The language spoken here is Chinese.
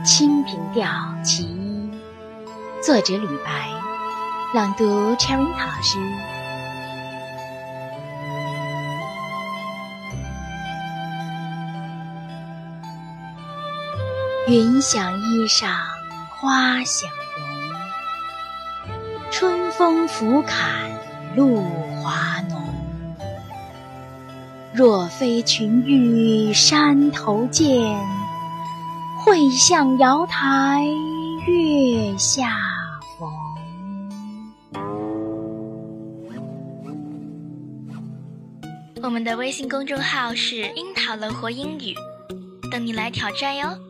《清平调·其一》，作者李白，朗读 Cherry 老师。云想衣裳花想容，春风拂槛露华浓。若非群玉山头见，会向瑶台月下逢。我们的微信公众号是“樱桃乐活英语”，等你来挑战哟。